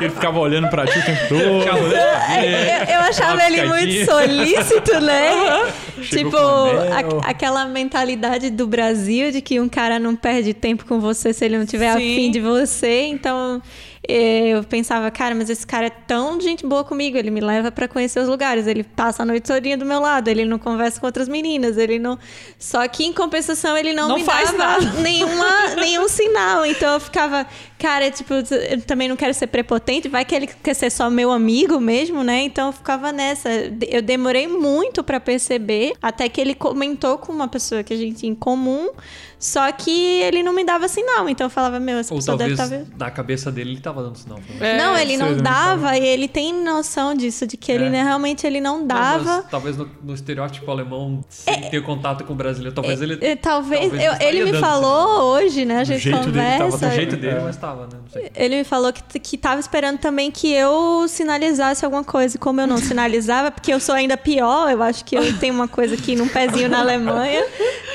Ele ficava olhando pra ti o tempo todo.
Ficava olhando pra mim.
eu, eu achava ele muito solícito, né?
Chegou
tipo, a- aquela mentalidade do Brasil de que um cara não perde tempo com você se ele não tiver
Sim.
afim de você. Então, eu pensava, cara, mas esse cara é tão gente boa comigo, ele me leva para conhecer os lugares, ele passa a noite todinha do meu lado, ele não conversa com outras meninas, ele não. Só que em compensação ele não,
Não
me
faz
dava
nada.
nenhuma, nenhum sinal. Então eu ficava, cara, tipo, eu também não quero ser prepotente, vai que ele quer ser só meu amigo mesmo, né? Então eu ficava nessa. Eu demorei muito para perceber, até que ele comentou com uma pessoa que a gente tinha em comum, só que ele não me dava sinal. Então eu falava, meu, essa
Ou
pessoa deve
talvez
estar.
na cabeça dele ele tava dando sinal.
É,
não, ele não dava e ele tem noção disso, de que ele
É.
né, realmente ele não
Não,
dava.
mas talvez no, no estereótipo alemão, sem ter contato com o brasileiro, talvez ele.
É, talvez,
talvez
eu- ele me falou hoje, né? A gente
jeito dele tava
conversa.
do jeito dele, mas tava, né? Não.
Ele me falou que, que tava esperando também que eu sinalizasse alguma coisa. E Como eu não sinalizava, porque eu sou ainda pior, eu acho que eu tenho uma coisa aqui num pezinho na Alemanha.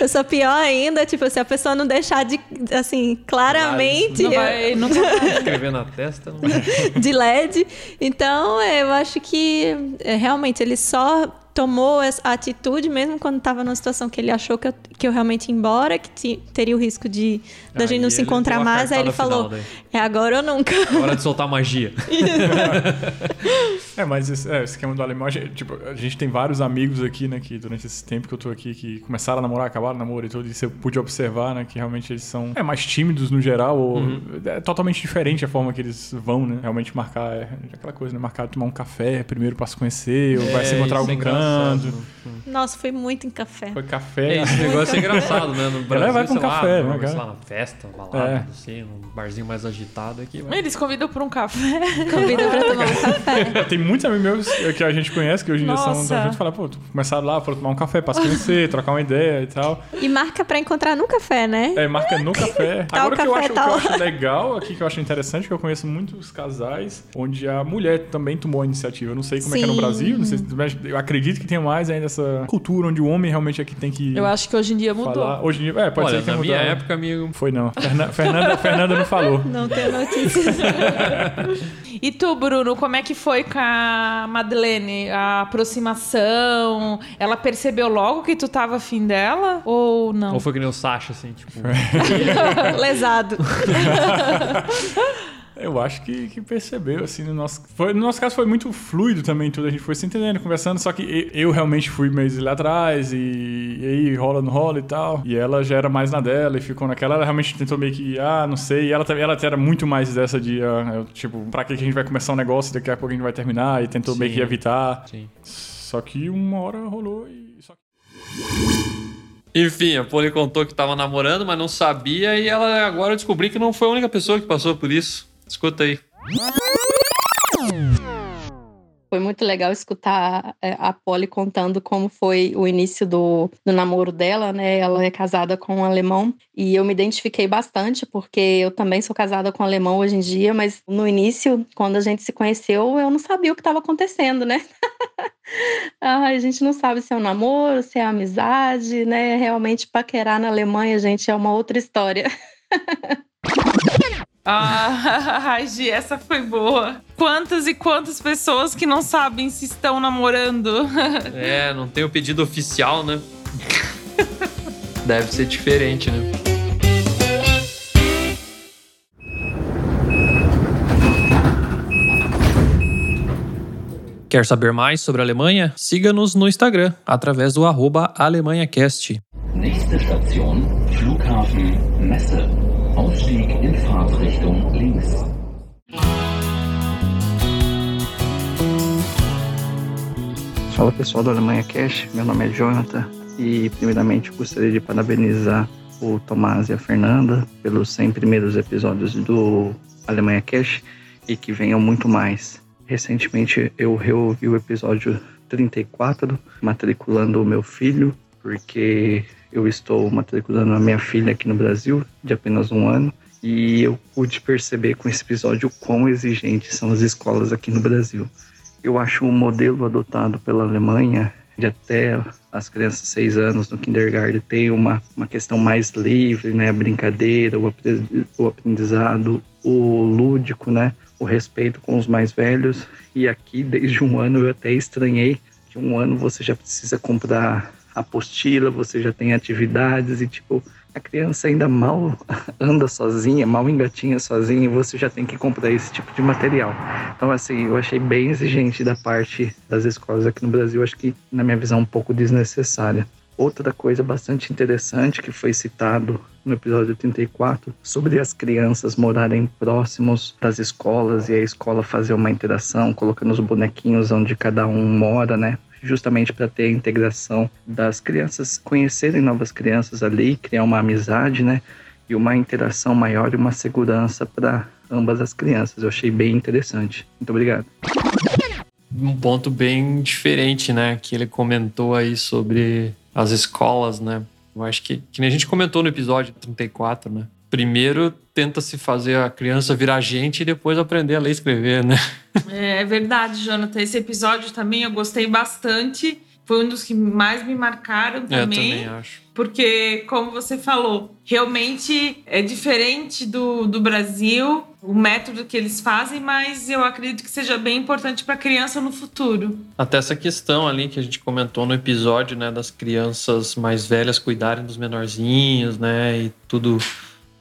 Eu sou pior ainda, tipo, se a pessoa não deixar de, assim, claramente.
Não vai- nunca vai.
Escrever na testa. Não... (laughs)
de LED. Então, eu acho que é, realmente ele só tomou essa atitude mesmo quando estava numa situação que ele achou que eu, que eu realmente ia embora, que teria o risco de da gente não se encontrar mais. Aí ele falou: é agora ou nunca.
Hora de soltar magia. (laughs)
É, mas esse, é, esse esquema do alemão, a gente, tipo, a gente tem vários amigos aqui, né, que durante esse tempo que eu tô aqui, que começaram a namorar, acabaram o namoro e tudo, e você pude observar, né, que realmente eles são é, mais tímidos no geral, ou
Uhum.
é totalmente diferente a forma que eles vão, né, realmente marcar, é, aquela coisa, né, marcar tomar um café primeiro pra se conhecer, ou vai se
É,
encontrar
é
algum
engraçado.
Canto.
Nossa, foi muito em café.
Foi café.
É, esse negócio é engraçado, né? No Brasil,
vai pra um
sei lá,
café, né,
sei lá, na festa, balada,
É.
não sei, num barzinho mais agitado aqui. vai-
Eles convidam pra um café. (laughs)
Convidam pra tomar um café. (laughs)
Tem muitos amigos meus que a gente conhece, que hoje em dia são da gente fala, pô, começaram lá, foram tomar um café pra se conhecer, trocar uma ideia e tal.
E marca pra encontrar no café, né?
É, marca no café. (laughs)
Tal
Agora o que eu
café,
acho, o
tal.
que eu acho legal aqui, que eu acho interessante, que eu conheço muitos casais onde a mulher também tomou a iniciativa. Eu não sei como é que é no
Sim.
Brasil, não sei se- mas eu acredito que tem mais ainda essa cultura onde o homem realmente é que tem que
Eu acho que hoje em dia mudou.
falar. Hoje em dia, é, pode
Olha,
ser que tenha
na minha época, amigo.
Foi não. Ferna- Fernanda, Fernanda não falou. (laughs)
Não tenho notícias. (laughs)
E tu, Bruno, como é que foi com a Madeleine? A aproximação? Ela percebeu logo que tu tava afim dela? Ou não?
Ou foi que nem o Sasha, assim, tipo. (laughs)
Lesado.
Eu acho que, que percebeu, assim, no nosso, foi, no nosso caso foi muito fluido também tudo, a gente foi se entendendo, conversando, só que eu realmente fui meio lá atrás e, e aí rola, não rola e tal, e ela já era mais na dela e ficou naquela, ela realmente tentou meio que, ah, não sei, e ela, ela até era muito mais dessa de, ah, tipo, pra que a gente vai começar um negócio e daqui a pouco a gente vai terminar, e tentou meio que
Sim.
evitar,
Sim.
só que uma hora rolou e... Só...
Enfim, a Poli contou que tava namorando, mas não sabia, e ela agora descobriu que não foi a única pessoa que passou por isso. Escuta aí.
Foi muito legal escutar é, a Polly contando como foi o início do, do namoro dela, né? Ela é casada com um alemão e eu me identifiquei bastante porque eu também sou casada com um alemão hoje em dia, mas no início, quando a gente se conheceu, eu não sabia o que estava acontecendo, né? Ai, (laughs) a gente não sabe se é um namoro, se é amizade, né? Realmente paquerar na Alemanha, gente, é uma outra história. (laughs)
Ah, (laughs) Gi, essa foi boa. Quantas e quantas pessoas que não sabem se estão namorando? (laughs)
É, não tem o pedido oficial, né? Deve ser diferente, né? Quer saber mais sobre a Alemanha? Siga-nos no Instagram, através do arroba AlemanhaCast.
Nächste Station, Flughafen Messe. Ausstieg in Fahrtrichtung links.
Fala pessoal do Alemanha Cash, meu nome é Jonathan e primeiramente gostaria de parabenizar o Tomás e a Fernanda pelos 100 primeiros episódios do Alemanha Cash e que venham muito mais. Recentemente eu reouvi o episódio 34, matriculando o meu filho, porque eu estou matriculando a minha filha aqui no Brasil, de apenas um ano, e eu pude perceber com esse episódio o quão exigentes são as escolas aqui no Brasil. Eu acho o modelo adotado pela Alemanha de até as crianças de 6 anos no kindergarten tem uma, uma questão mais livre, né? A brincadeira, o o aprendizado, o lúdico, né? O respeito com os mais velhos. E aqui, desde um ano, eu até estranhei que um ano você já precisa comprar apostila, você já tem atividades e, tipo, a criança ainda mal anda sozinha, mal engatinha sozinha, e você já tem que comprar esse tipo de material. Então, assim, eu achei bem exigente da parte das escolas aqui no Brasil, acho que, na minha visão, um pouco desnecessária. Outra coisa bastante interessante que foi citado no episódio 34 sobre as crianças morarem próximos das escolas e a escola fazer uma interação, colocando os bonequinhos onde cada um mora, né? Justamente para ter a integração das crianças, conhecerem novas crianças ali, criar uma amizade, né? E uma interação maior e uma segurança para ambas as crianças. Eu achei bem interessante. Muito obrigado.
Um ponto bem diferente, né? Que ele comentou aí sobre as escolas, né? Eu acho que, que nem a gente comentou no episódio 34, né? Primeiro tenta se fazer a criança virar gente e depois aprender a ler e escrever, né?
É verdade, Jonathan. Esse episódio também eu gostei bastante. Foi um dos que mais me marcaram também.
É, Eu também acho.
Porque, como você falou, realmente é diferente do, do Brasil, o método que eles fazem, mas eu acredito que seja bem importante para a criança no futuro.
Até essa questão ali que a gente comentou no episódio, né, das crianças mais velhas cuidarem dos menorzinhos, né, e tudo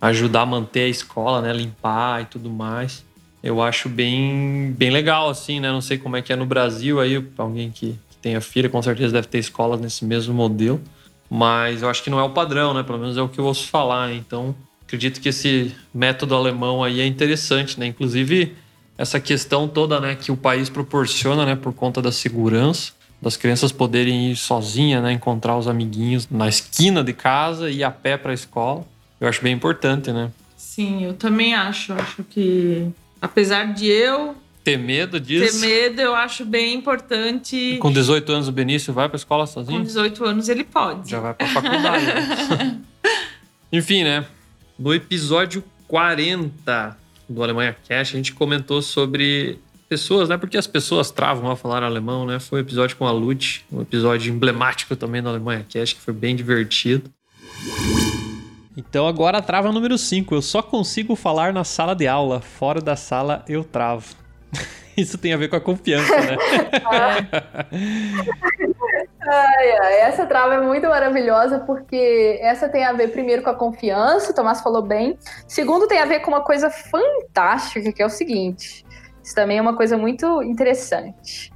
ajudar a manter a escola, né, limpar e tudo mais. Eu acho bem, bem legal, assim, né? Não sei como é que é no Brasil aí, alguém que, que tenha filha, com certeza deve ter escolas nesse mesmo modelo. Mas eu acho que não é o padrão, né? Pelo menos é o que eu ouço falar. Então, acredito que esse método alemão aí é interessante, né? Inclusive, essa questão toda, né, que o país proporciona, né, por conta da segurança, das crianças poderem ir sozinha, né, encontrar os amiguinhos na esquina de casa e ir a pé para a escola. Eu acho bem importante, né?
Sim, eu também acho. Acho que, apesar de eu
Ter medo
ter
disso.
medo, eu acho bem importante.
Com 18 anos o Benício vai para a escola
Com
sozinho?
18 anos ele pode.
Já vai para faculdade. né? (laughs) Enfim, né? No episódio 40 do Alemanha Cash, a gente comentou sobre pessoas, né? Porque as pessoas travam ao falar alemão, né? Foi um episódio com a Lute, um episódio emblemático também do Alemanha Cash, que foi bem divertido.
Então agora a trava número 5. Eu só consigo falar na sala de aula. Fora da sala eu travo. (laughs) Isso tem a ver com a confiança, né?
Ai, ai, essa trava é muito maravilhosa porque essa tem a ver primeiro com a confiança, o Tomás falou bem. Segundo, tem a ver com uma coisa fantástica, que é o seguinte: isso também é uma coisa muito interessante.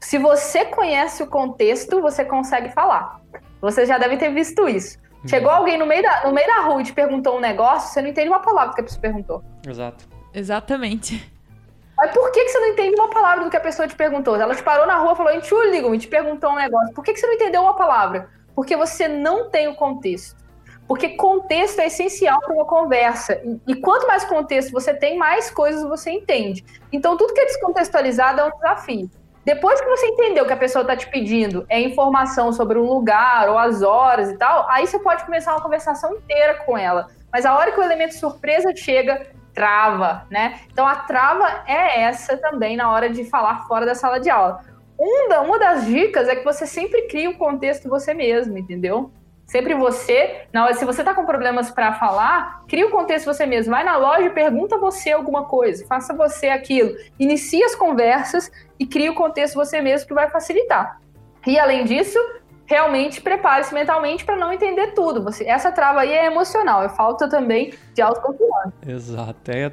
Se você conhece o contexto, você consegue falar. Você já deve ter visto isso. Chegou alguém no meio, da, no meio da rua e te perguntou um negócio, você não entende uma palavra que a pessoa perguntou.
Exato.
Exatamente.
Mas por que, que você não entende uma palavra do que a pessoa te perguntou? Ela te parou na rua e falou, Entschuldigung, e te perguntou um negócio. Por que, que você não entendeu uma palavra? Porque você não tem o contexto. Porque contexto é essencial para uma conversa. E, e quanto mais contexto você tem, mais coisas você entende. Então, tudo que é descontextualizado é um desafio. Depois que você entendeu que a pessoa está te pedindo é informação sobre um lugar ou as horas e tal, aí você pode começar uma conversação inteira com ela. Mas a hora que o elemento surpresa chega, trava, né? Então a trava é essa também na hora de falar fora da sala de aula. Um uma das dicas é que você sempre cria o contexto você mesmo, entendeu? Sempre você, na hora, se você tá com problemas para falar, cria o contexto você mesmo. Vai na loja e pergunta você alguma coisa, faça você aquilo. Inicie as conversas e cria o contexto você mesmo que vai facilitar. E além disso, realmente prepare-se mentalmente para não entender tudo. Você, essa trava aí é emocional, é falta também de autoconfiança.
Exato. É,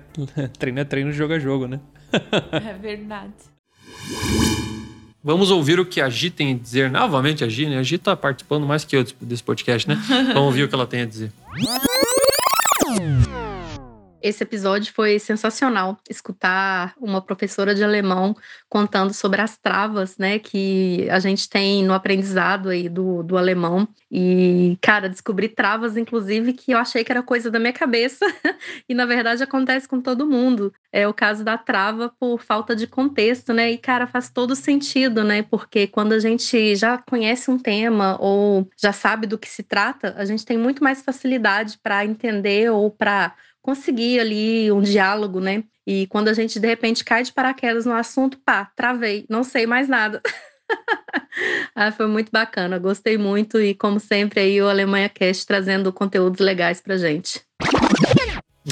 treino é treino, jogo é jogo, né?
É verdade.
Vamos ouvir o que a Gi tem a dizer. Novamente a Gi, né? A Gi tá participando mais que eu desse- podcast, né? (laughs) Vamos ouvir o que ela tem a dizer.
Esse episódio foi sensacional. Escutar uma professora de alemão contando sobre as travas, né, que a gente tem no aprendizado aí do, do alemão. E, cara, descobri travas, inclusive, que eu achei que era coisa da minha cabeça. (laughs) e, na verdade, acontece com todo mundo. É o caso da trava por falta de contexto, né? E, cara, faz todo sentido, né? Porque quando a gente já conhece um tema ou já sabe do que se trata, a gente tem muito mais facilidade para entender ou para conseguir ali um diálogo, né? E quando a gente de repente cai de paraquedas no assunto, pá, travei, não sei mais nada. (laughs) ah, foi muito bacana, gostei muito e como sempre aí o Alemanha Cast trazendo conteúdos legais pra gente.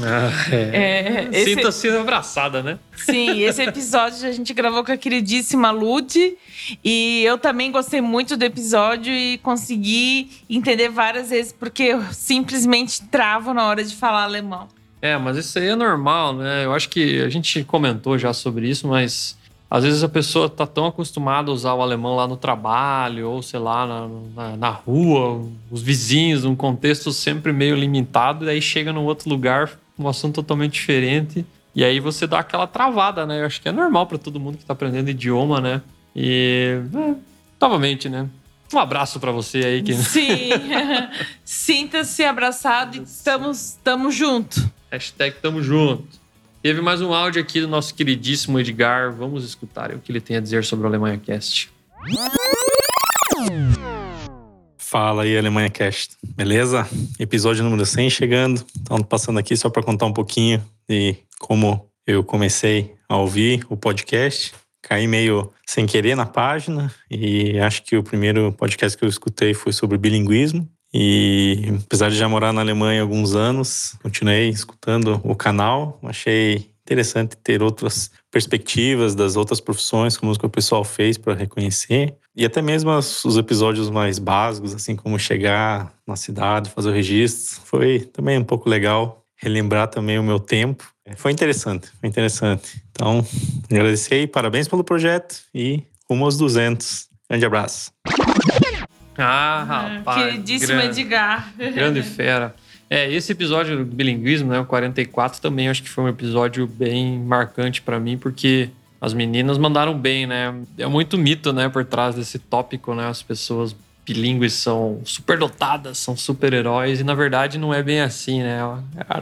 Ah,
É, esse-
Sinta-se abraçada, né?
Sim, esse episódio a gente gravou com a queridíssima Lud. E eu também gostei muito do episódio e consegui entender várias vezes, porque eu simplesmente travo na hora de falar alemão.
É, mas isso aí é normal, né? Eu acho que a gente comentou já sobre isso, mas às vezes a pessoa tá tão acostumada a usar o alemão lá no trabalho, ou sei lá, na, na, na rua, os vizinhos, um contexto sempre meio limitado, e aí chega num outro lugar, um assunto totalmente diferente, e aí você dá aquela travada, né? Eu acho que é normal para todo mundo que tá aprendendo idioma, né? E. é, novamente, né? Um abraço para você aí que.
Sim, (laughs) sinta-se abraçado e estamos, estamos junto.
Hashtag tamo junto. Teve mais um áudio aqui do nosso queridíssimo Edgar. Vamos escutar o que ele tem a dizer sobre o Alemanha Cast.
Fala aí, Alemanha Cast. Beleza? Episódio número 100 chegando. Então, passando aqui só para contar um pouquinho de como eu comecei a ouvir o podcast. Caí meio sem querer na página e acho que o primeiro podcast que eu escutei foi sobre bilinguismo. E apesar de já morar na Alemanha há alguns anos, continuei escutando o canal. Achei interessante ter outras perspectivas das outras profissões, como que o pessoal fez para reconhecer. E até mesmo os episódios mais básicos, assim como chegar na cidade, fazer o registro. Foi também um pouco legal relembrar também o meu tempo. Foi interessante, foi interessante. Então, agradecer e parabéns pelo projeto e rumo aos 200. Grande abraço.
Ah, rapaz.
Queridíssimo
grande,
Edgar.
grande fera. É, esse episódio do bilinguismo, né, o 44, também acho que foi um episódio bem marcante pra mim, porque as meninas mandaram bem, né? É muito mito, né, por trás desse tópico, né? As pessoas bilíngues são superdotadas, são super-heróis, e na verdade não é bem assim, né?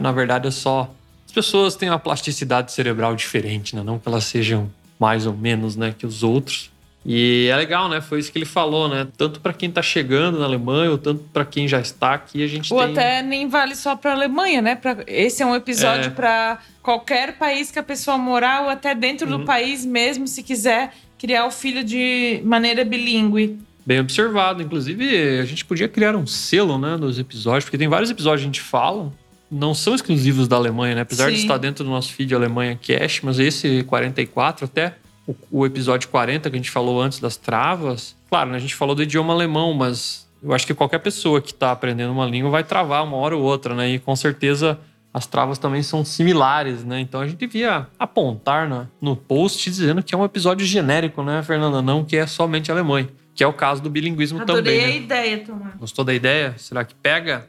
Na verdade é só. As pessoas têm uma plasticidade cerebral diferente, né? Não que elas sejam mais ou menos, né, que os outros. E é legal, né? Foi isso que ele falou, né? Tanto pra quem tá chegando na Alemanha, ou tanto pra quem já está aqui, a gente
Ou
tem.
até nem vale só para Alemanha, né? Pra, esse é um episódio
É.
para qualquer país que a pessoa morar, ou até dentro
Uhum.
do país mesmo, se quiser criar o filho de maneira bilíngue.
Bem observado. Inclusive, a gente podia criar um selo, né, dos episódios, porque tem vários episódios que a gente fala, não são exclusivos da Alemanha, né? Apesar de
Sim.
estar dentro do nosso feed Alemanha Cash, mas esse 44 até o, o episódio 40 que a gente falou antes das travas, claro, né, a gente falou do idioma alemão, mas eu acho que qualquer pessoa que está aprendendo uma língua vai travar uma hora ou outra, né? E com certeza as travas também são similares, né? Então a gente devia apontar na, no post dizendo que é um episódio genérico, né, Fernanda? Não que é somente Alemanha, que é o caso do bilinguismo
Adorei
também.
a
Né?
ideia, Tomás.
Gostou da ideia? Será que pega?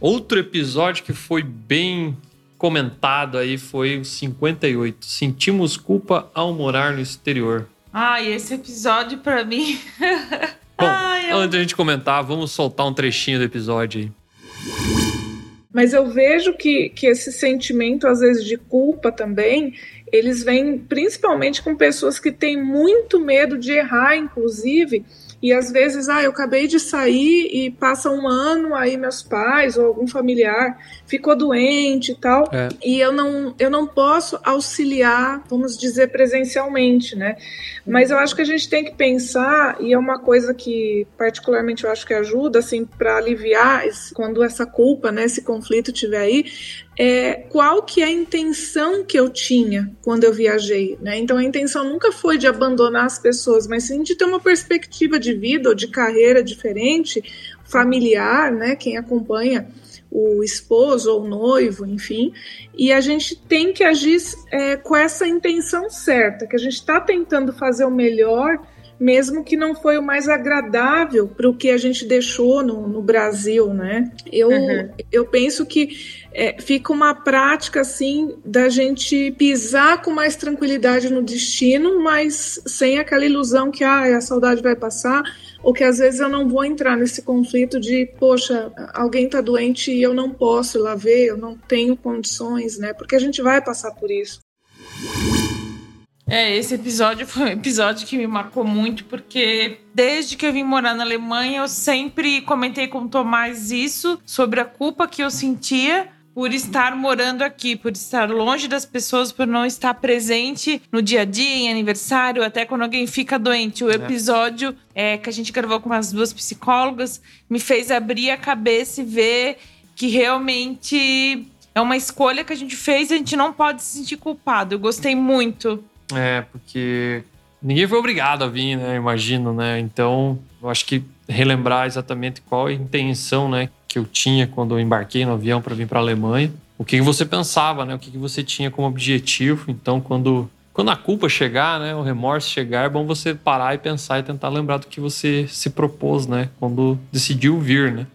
Outro episódio que foi bem comentado aí foi o 58. Sentimos culpa ao morar no exterior.
Ai, esse episódio para mim. (laughs)
Bom,
Ai, eu-
antes da gente comentar, vamos soltar um trechinho do episódio aí.
Mas eu vejo que, que esse sentimento, às vezes, de culpa também, eles vêm principalmente com pessoas que têm muito medo de errar, inclusive. E às vezes, ah, eu acabei de sair e passa um ano, aí meus pais ou algum familiar ficou doente e tal,
É.
e eu não, eu não posso auxiliar, vamos dizer, presencialmente, né? Mas eu acho que a gente tem que pensar, e é uma coisa que particularmente eu acho que ajuda, assim, para aliviar esse- quando essa culpa, né, esse conflito tiver aí, é qual que é a intenção que eu tinha quando eu viajei, né? Então a intenção nunca foi de abandonar as pessoas, mas sim de ter uma perspectiva de vida ou de carreira diferente, familiar, né? Quem acompanha o esposo ou o noivo, enfim, e a gente tem que agir é, com essa intenção certa, que a gente está tentando fazer o melhor, mesmo que não foi o mais agradável para o que a gente deixou no, no Brasil, né? Eu,
Uhum.
eu penso que é, fica uma prática assim da gente pisar com mais tranquilidade no destino, mas sem aquela ilusão que ah, a saudade vai passar, ou que às vezes eu não vou entrar nesse conflito de, poxa, alguém tá doente e eu não posso ir lá ver, eu não tenho condições, né? Porque a gente vai passar por isso.
É, esse episódio foi um episódio que me marcou muito, porque desde que eu vim morar na Alemanha, eu sempre comentei com o Tomás isso, sobre a culpa que eu sentia por estar morando aqui, por estar longe das pessoas, por não estar presente no dia a dia, em aniversário, até quando alguém fica doente. O
É.
episódio é, que a gente gravou com as duas psicólogas me fez abrir a cabeça e ver que realmente é uma escolha que a gente fez e a gente não pode se sentir culpado. Eu gostei muito.
É, porque ninguém foi obrigado a vir, né? Imagino, né? Então, eu acho que relembrar exatamente qual a intenção, né, que eu tinha quando eu embarquei no avião para vir para a Alemanha. O que você pensava, né? O que você tinha como objetivo. Então, quando quando a culpa chegar, né, o remorso chegar, é bom você parar e pensar e tentar lembrar do que você se propôs, né, quando decidiu vir, né?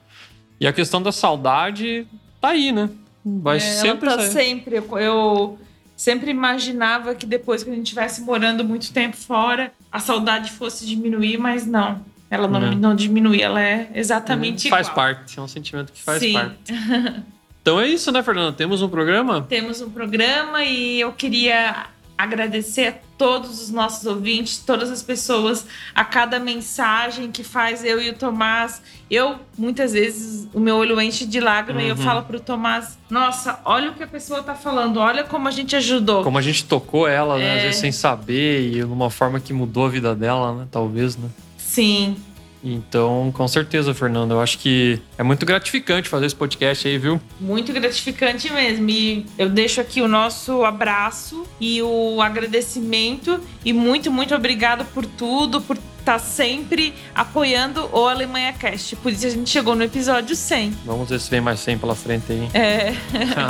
E a questão da saudade tá aí, né? Vai
É,
sempre
ela tá
sair.
sempre. Eu, eu sempre imaginava que depois que a gente estivesse morando muito tempo fora, a saudade fosse diminuir, mas não. Ela não,
Não.
não diminui, ela é exatamente
faz
igual.
parte, é um sentimento que faz
Sim.
parte. (laughs) Então é isso, né, Fernanda? Temos um programa?
Temos um programa e eu queria agradecer a todos os nossos ouvintes, todas as pessoas, a cada mensagem que faz eu e o Tomás. Eu, muitas vezes, o meu olho enche de lágrima e eu
Uhum.
falo pro Tomás: Nossa, olha o que a pessoa tá falando, olha como a gente ajudou.
Como a gente tocou ela, né? Às
É.
vezes sem saber e numa forma que mudou a vida dela, né? Talvez, né?
Sim.
Então, com certeza, Fernanda. Eu acho que é muito gratificante fazer esse podcast aí, viu?
Muito gratificante mesmo. E eu deixo aqui o nosso abraço e o agradecimento. E muito, muito obrigado por tudo, por estar sempre apoiando o Alemanha Cast. Por isso a gente chegou no episódio 100.
Vamos ver se vem mais 100 pela frente aí.
É.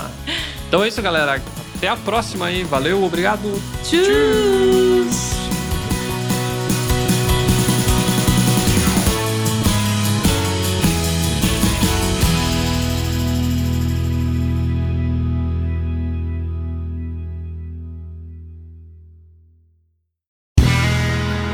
(laughs)
então é isso, galera. Até a próxima aí. Valeu, obrigado.
Tchau.